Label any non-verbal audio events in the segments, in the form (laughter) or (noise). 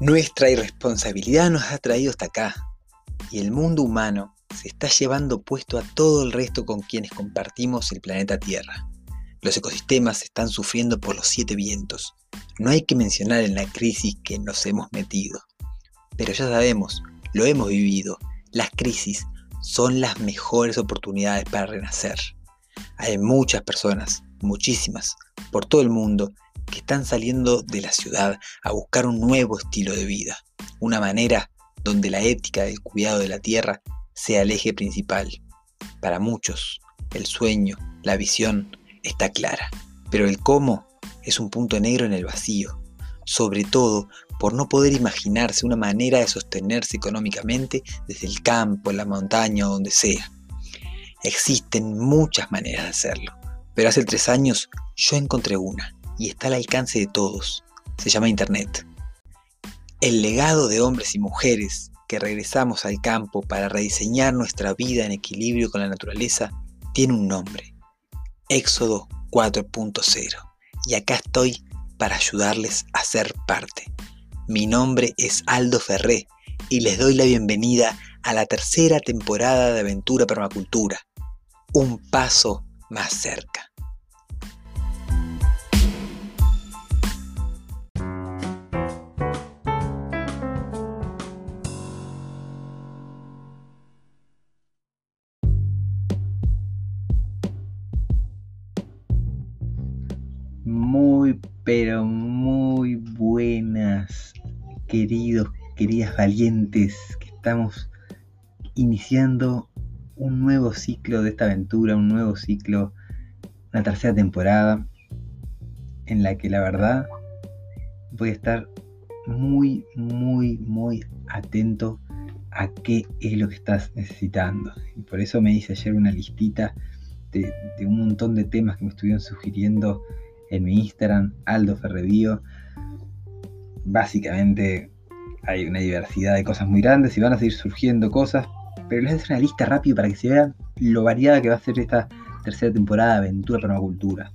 Nuestra irresponsabilidad nos ha traído hasta acá y el mundo humano se está llevando puesto a todo el resto con quienes compartimos el planeta Tierra. Los ecosistemas están sufriendo por los siete vientos. No hay que mencionar en la crisis que nos hemos metido. Pero ya sabemos, lo hemos vivido, las crisis son las mejores oportunidades para renacer. Hay muchas personas, muchísimas, por todo el mundo, que están saliendo de la ciudad a buscar un nuevo estilo de vida, una manera donde la ética del cuidado de la tierra sea el eje principal. Para muchos, el sueño, la visión está clara, pero el cómo es un punto negro en el vacío, sobre todo por no poder imaginarse una manera de sostenerse económicamente desde el campo, la montaña o donde sea. Existen muchas maneras de hacerlo, pero hace tres años yo encontré una, y está al alcance de todos. Se llama Internet. El legado de hombres y mujeres que regresamos al campo para rediseñar nuestra vida en equilibrio con la naturaleza tiene un nombre. Éxodo 4.0. Y acá estoy para ayudarles a ser parte. Mi nombre es Aldo Ferré y les doy la bienvenida a la tercera temporada de Aventura Permacultura. Un paso más cerca. Pero muy buenas, queridos, queridas valientes, que estamos iniciando un nuevo ciclo de esta aventura, un nuevo ciclo, una tercera temporada, en la que la verdad voy a estar muy, muy, muy atento a qué es lo que estás necesitando. Y por eso me hice ayer una listita de, de un montón de temas que me estuvieron sugiriendo en mi Instagram, Aldo Ferredío. Básicamente hay una diversidad de cosas muy grandes y van a seguir surgiendo cosas, pero les voy a hacer una lista rápida para que se vean lo variada que va a ser esta tercera temporada de Aventura Permacultura.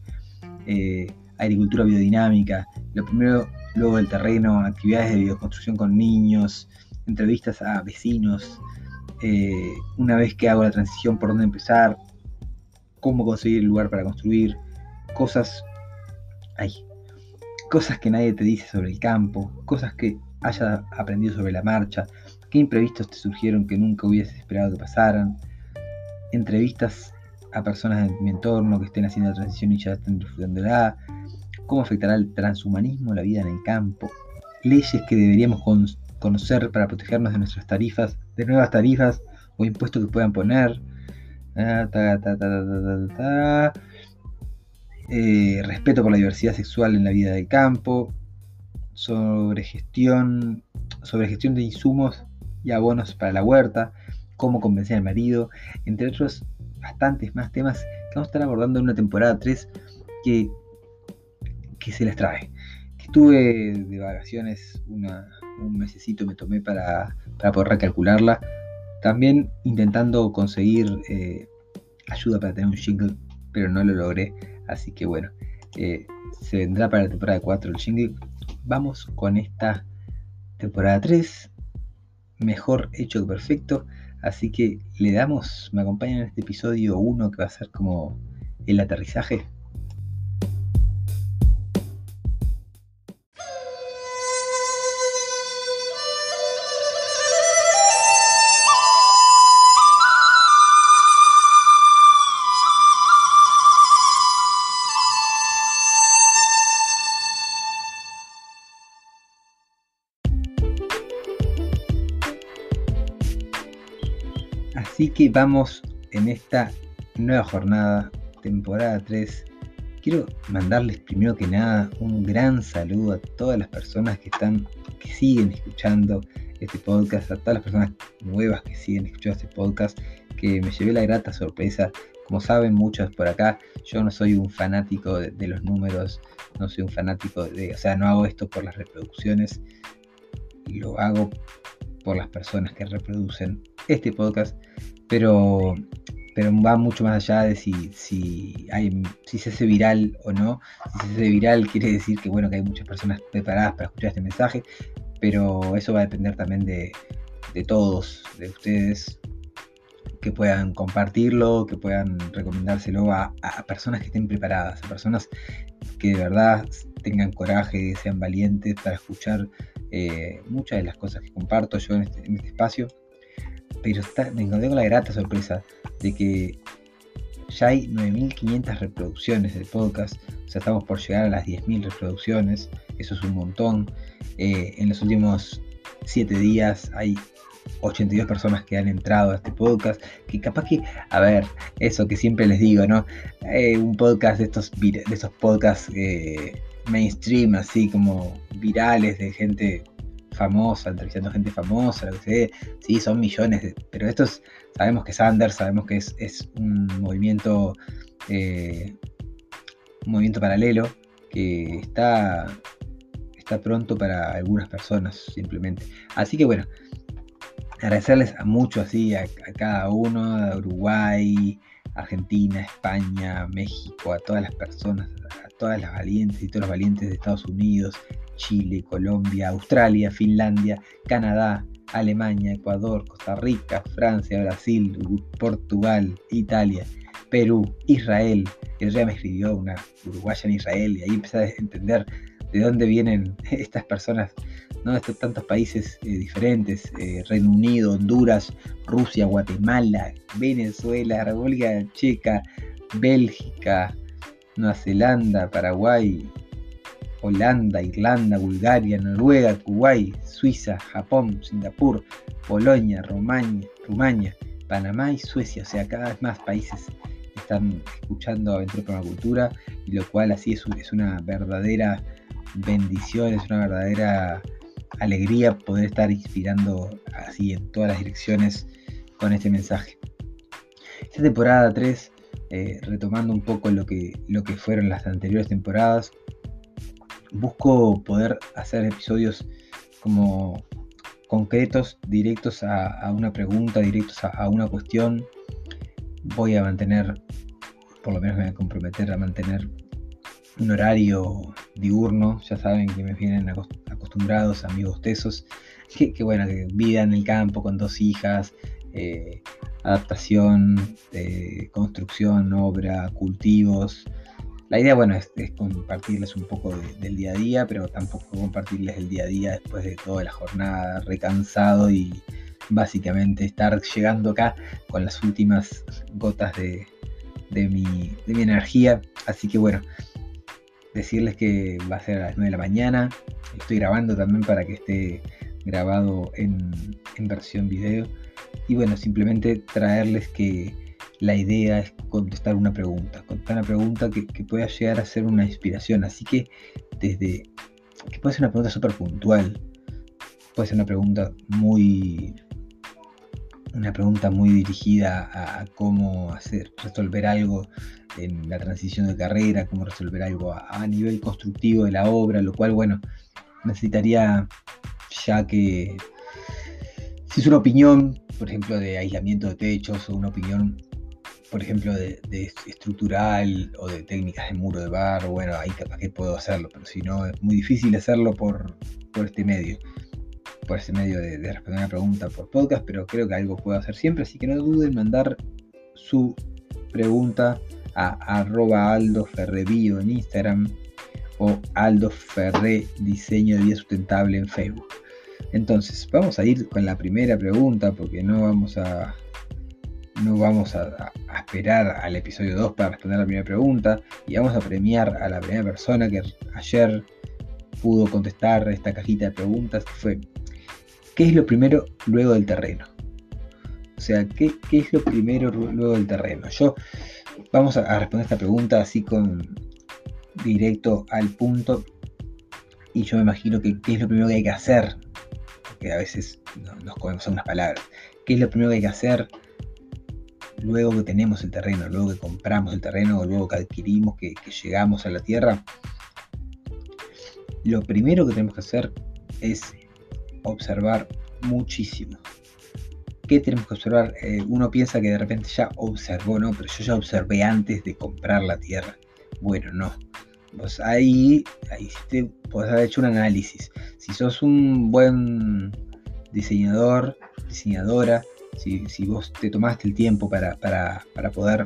Eh, agricultura biodinámica, lo primero, luego el terreno, actividades de bioconstrucción con niños, entrevistas a vecinos, eh, una vez que hago la transición, por dónde empezar, cómo conseguir el lugar para construir, cosas hay cosas que nadie te dice sobre el campo, cosas que hayas aprendido sobre la marcha, qué imprevistos te surgieron que nunca hubieses esperado que pasaran, entrevistas a personas de mi entorno que estén haciendo la transición y ya estén disfrutándola, cómo afectará el transhumanismo la vida en el campo, leyes que deberíamos conocer para protegernos de nuestras tarifas, de nuevas tarifas o impuestos que puedan poner. Ah, eh, respeto por la diversidad sexual en la vida del campo, sobre gestión, de insumos y abonos para la huerta, cómo convencer al marido, entre otros bastantes más temas que vamos a estar abordando en una temporada 3 que, que se les trae. Que estuve de vacaciones un mesecito me tomé para, poder recalcularla. También intentando conseguir eh, ayuda para tener un jingle, pero no lo logré. Así que bueno, eh, se vendrá para la temporada 4 el jingle. Vamos con esta temporada 3. Mejor hecho que perfecto. Así que le damos, me acompañan en este episodio 1 que va a ser como el aterrizaje. Así que vamos en esta nueva jornada, temporada 3. Quiero mandarles primero que nada un gran saludo a todas las personas que están, que siguen escuchando este podcast, a todas las personas nuevas que siguen escuchando este podcast, que me llevé la grata sorpresa. Como saben muchos por acá, yo no soy un fanático de, de los números, no soy un fanático de, o sea, no hago esto por las reproducciones, lo hago por las personas que reproducen este podcast, pero, pero va mucho más allá de si, si, hay, si se hace viral o no. Si se hace viral quiere decir que, bueno, que hay muchas personas preparadas para escuchar este mensaje. pero eso va a depender también de, todos, de ustedes, que puedan compartirlo, que puedan recomendárselo a, personas que estén preparadas, a personas que de verdad tengan coraje, sean valientes para escuchar eh, muchas de las cosas que comparto yo en este, este espacio. Pero me encontré con la grata sorpresa de que ya hay 9.500 reproducciones del podcast, o sea, estamos por llegar a las 10.000 reproducciones, eso es un montón. Eh, en los últimos 7 días hay 82 personas que han entrado a este podcast, que capaz que, a ver, eso que siempre les digo, ¿no? Eh, un podcast de estos, de estos podcasts eh, mainstream, así como virales de gente famosa, entrevistando gente famosa, lo que sea, sí, son millones, pero estos sabemos que es under, sabemos que es, un movimiento, un movimiento paralelo que está está pronto para algunas personas simplemente. Así que bueno, agradecerles a mucho así, a, cada uno, a Uruguay, Argentina, España, México, a todas las personas, a todas las valientes y todos los valientes de Estados Unidos, Chile, Colombia, Australia, Finlandia, Canadá, Alemania, Ecuador, Costa Rica, Francia, Brasil, Portugal, Italia, Perú, Israel. El día me escribió una uruguaya en Israel y ahí empecé a entender de dónde vienen (laughs) estas personas, ¿no? Estos tantos países eh, diferentes, eh, Reino Unido, Honduras, Rusia, Guatemala, Venezuela, República Checa, Bélgica, Nueva Zelanda, Paraguay, Holanda, Irlanda, Bulgaria, Noruega, Kuwait, Suiza, Japón, Singapur, Polonia, Rumania, Rumania, Panamá y Suecia. O sea, cada vez más países están escuchando Aventura la Cultura, y lo cual así es, es una verdadera bendición, es una verdadera alegría poder estar inspirando así en todas las direcciones con este mensaje. Esta temporada 3, eh, retomando un poco lo que, lo que fueron las anteriores temporadas, busco poder hacer episodios como concretos, directos a, una pregunta, directos a, a, una cuestión. Voy a mantener, por lo menos me voy a comprometer a mantener un horario diurno, ya saben que me vienen acostumbrados amigos tesos, que, bueno, que vida en el campo con dos hijas, eh, adaptación, eh, construcción, obra, cultivos. La idea, bueno, es, compartirles un poco del día a día, pero tampoco compartirles el día a día después de toda la jornada, recansado y básicamente estar llegando acá con las últimas gotas de, de, mi, de mi energía. Así que bueno, decirles que va a ser a las 9 de la mañana. Estoy grabando también para que esté grabado en, versión video. Y bueno, simplemente traerles que la idea es contestar una pregunta, contestar una pregunta que, pueda llegar a ser una inspiración. Así que desde que puede ser una pregunta súper puntual, puede ser una pregunta muy una pregunta muy dirigida a, cómo hacer resolver algo en la transición de carrera, cómo resolver algo a, nivel constructivo de la obra, lo cual, bueno, necesitaría ya que si es una opinión, por ejemplo, de aislamiento de techos o una opinión, por ejemplo, de, estructural o de técnicas de muro de barro, bueno, ahí capaz que puedo hacerlo, pero si no, es muy difícil hacerlo por, por este medio por ese medio de, responder una pregunta por podcast, pero creo que algo puedo hacer siempre, así que no duden en mandar su pregunta a arroba Aldo en Instagram o Aldo Ferre Diseño de Vida Sustentable en Facebook. Entonces, vamos a ir con la primera pregunta porque no vamos a no vamos a, esperar al episodio 2 para responder la primera pregunta y vamos a premiar a la primera persona que ayer pudo contestar esta cajita de preguntas que fue ¿qué es lo primero luego del terreno? O sea, ¿qué, es lo primero luego del terreno? Yo Vamos a, responder esta pregunta así con directo al punto. Y yo me imagino que qué es lo primero que hay que hacer. Porque a veces nos comemos unas palabras. ¿Qué es lo primero que hay que hacer luego que tenemos el terreno, luego que compramos el terreno o luego que adquirimos, que, que llegamos a la tierra? Lo primero que tenemos que hacer es observar muchísimo. ¿Qué tenemos que observar? Eh, uno piensa que de repente ya observó, ¿no? Pero yo ya observé antes de comprar la tierra. Bueno, no. Vos ahí, ahí te podés haber hecho un análisis. Si sos un buen diseñador, diseñadora, si, vos te tomaste el tiempo para, poder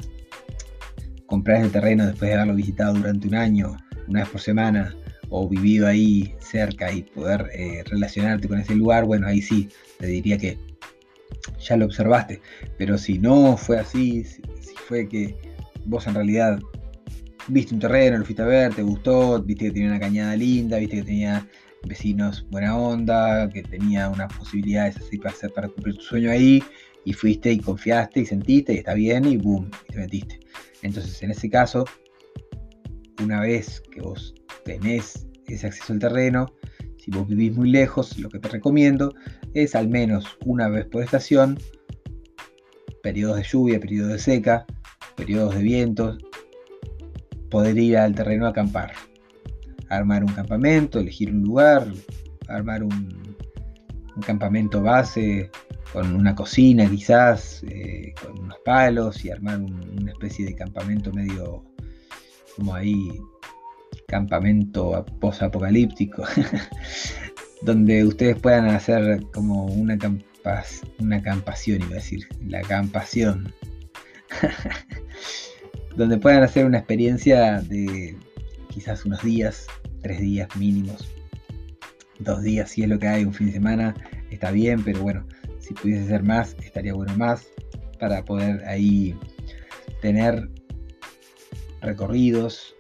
comprar ese terreno después de haberlo visitado durante un año, una vez por semana, o vivido ahí cerca y poder eh, relacionarte con ese lugar, bueno, ahí sí, te diría que ya lo observaste. Pero si no fue así, si, fue que vos en realidad viste un terreno, lo fuiste a ver, te gustó, viste que tenía una cañada linda, viste que tenía vecinos buena onda, que tenía unas posibilidades así para, hacer, para cumplir tu sueño ahí, y fuiste y confiaste y sentiste y está bien y boom, y te metiste. Entonces, en ese caso, una vez que vos tenés ese acceso al terreno, si vos vivís muy lejos, lo que te recomiendo es al menos una vez por estación, periodos de lluvia, periodos de seca, periodos de vientos, poder ir al terreno a acampar. Armar un campamento, elegir un lugar, armar un, campamento base con una cocina quizás, eh, con unos palos y armar una especie de campamento medio como ahí, campamento post-apocalíptico, (laughs) donde ustedes puedan hacer como una, una campación, iba a decir, la campación, (laughs) donde puedan hacer una experiencia de quizás unos días, tres días mínimos, dos días si es lo que hay, un fin de semana, está bien, pero bueno, si pudiese ser más, estaría bueno más para poder ahí tener recorridos,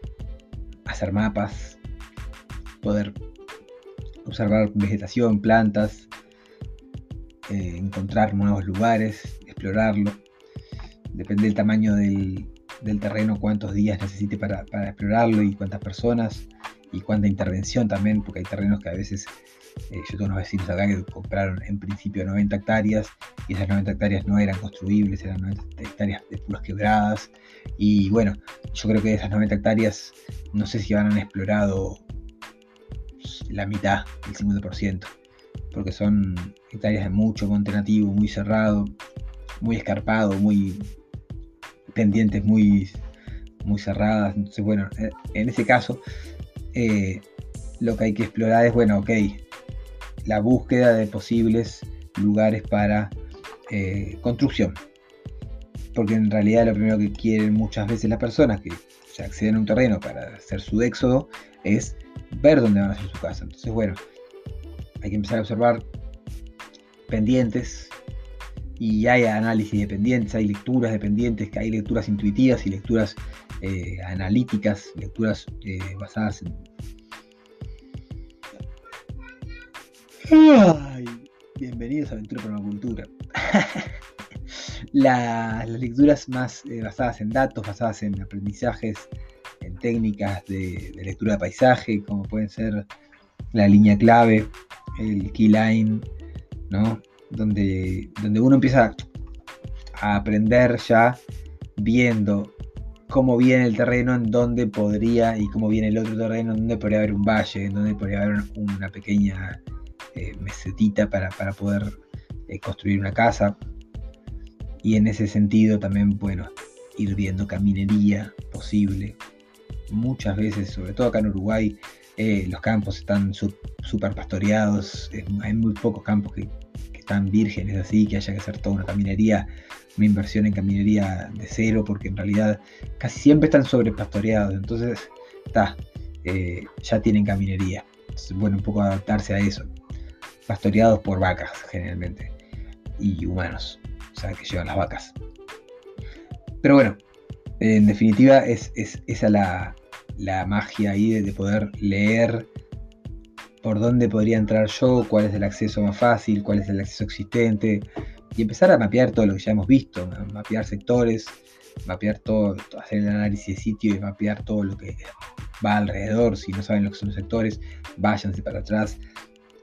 hacer mapas, poder observar vegetación, plantas, eh, encontrar nuevos lugares, explorarlo. Depende del tamaño del, del terreno, cuántos días necesite para, explorarlo y cuántas personas y cuánta intervención también, porque hay terrenos que a veces, eh, yo tengo unos vecinos acá que compraron en principio 90 hectáreas y esas 90 hectáreas no eran construibles, eran 90 hectáreas de puras quebradas y bueno, yo creo que de esas 90 hectáreas no sé si han explorado la mitad, el 50%, porque son hectáreas de mucho monte nativo, muy cerrado, muy escarpado, muy pendientes muy, muy cerradas. Entonces, bueno, eh, en ese caso, eh, lo que hay que explorar es, bueno, ok, la búsqueda de posibles lugares para eh, construcción. Porque en realidad lo primero que quieren muchas veces las personas que se acceden a un terreno para hacer su éxodo es ver dónde van a hacer su casa. Entonces, bueno, hay que empezar a observar pendientes, y hay análisis dependientes, hay lecturas dependientes, hay lecturas intuitivas y lecturas eh, analíticas, lecturas eh, basadas en... bienvenidos a Aventura Permacultura. (laughs) las lecturas más eh, basadas en datos, basadas en aprendizajes, en técnicas de, lectura de paisaje, como pueden ser la línea clave, el keyline, ¿no? donde, donde uno empieza a aprender ya viendo cómo viene el terreno, en dónde podría, y cómo viene el otro terreno, en dónde podría haber un valle, en dónde podría haber una pequeña eh, mesetita para, poder eh, construir una casa. Y en ese sentido también, bueno, ir viendo caminería posible. Muchas veces, sobre todo acá en Uruguay, eh, los campos están súper pastoreados, hay muy pocos campos que, tan vírgenes así, que haya que hacer toda una caminería, una inversión en caminería de cero, porque en realidad casi siempre están sobrepastoreados, entonces está, ya tienen caminería. Entonces, bueno, un poco adaptarse a eso. Pastoreados por vacas generalmente, y humanos, o sea, que llevan las vacas. Pero bueno, en definitiva es, esa la, la magia ahí de poder leer por dónde podría entrar yo, cuál es el acceso más fácil, cuál es el acceso existente, y empezar a mapear todo lo que ya hemos visto, mapear sectores, mapear todo, hacer el análisis de sitio y mapear todo lo que va alrededor. Si no saben lo que son los sectores, váyanse para atrás.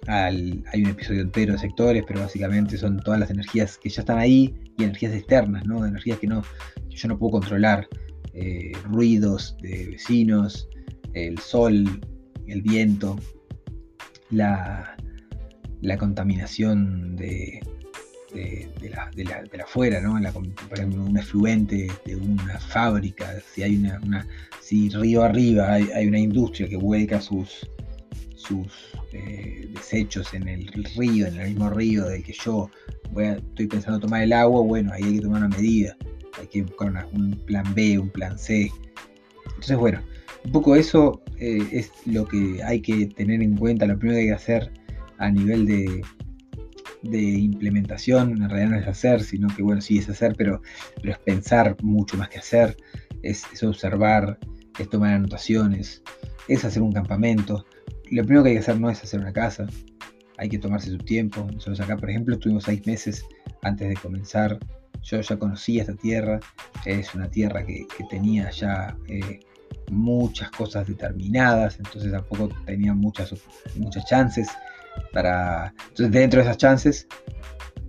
Hay un episodio entero de sectores, pero básicamente son todas las energías que ya están ahí y energías externas, ¿no? energías que, no, yo no puedo controlar. Eh, ruidos de vecinos, el sol, el viento, la, contaminación de, de, la, de, la, de afuera, ¿no? por ejemplo, un efluente de una fábrica, si hay una, si río arriba hay, una industria que vuelca sus, sus eh, desechos en el río, en el mismo río del que yo voy estoy pensando tomar el agua, bueno, ahí hay que tomar una medida, hay que buscar un plan B, un plan C. Entonces, bueno, un poco eso eh, es lo que hay que tener en cuenta, lo primero que hay que hacer a nivel de, de implementación, en realidad no es hacer, sino que bueno, sí es hacer, pero, pero es pensar mucho más que hacer, es, observar, es tomar anotaciones, es hacer un campamento. Lo primero que hay que hacer no es hacer una casa, hay que tomarse su tiempo. Nosotros acá, por ejemplo, estuvimos seis meses antes de comenzar. Yo ya conocía esta tierra, es una tierra que, tenía ya eh, muchas cosas determinadas, entonces tampoco tenía muchas, muchas chances para... Entonces dentro de esas chances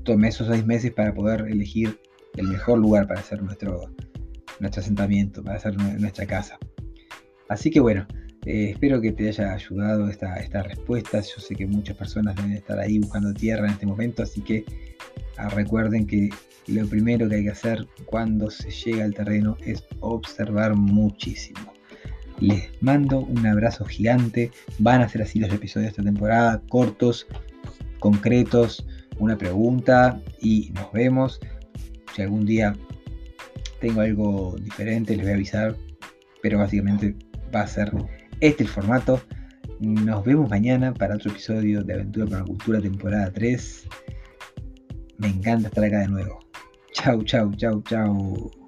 tomé esos seis meses para poder elegir el mejor lugar para hacer nuestro, nuestro asentamiento, para hacer nuestra casa. Así que bueno, eh, espero que te haya ayudado esta, esta respuesta. Yo sé que muchas personas deben estar ahí buscando tierra en este momento, así que ah, recuerden que lo primero que hay que hacer cuando se llega al terreno es observar muchísimo. Les mando un abrazo gigante. Van a ser así los episodios de esta temporada, cortos, concretos, una pregunta y nos vemos. Si algún día tengo algo diferente, les voy a avisar. Pero básicamente va a ser este el formato. Nos vemos mañana para otro episodio de Aventura con la Cultura temporada 3. Me encanta estar acá de nuevo. Chau, chau, chau, chau.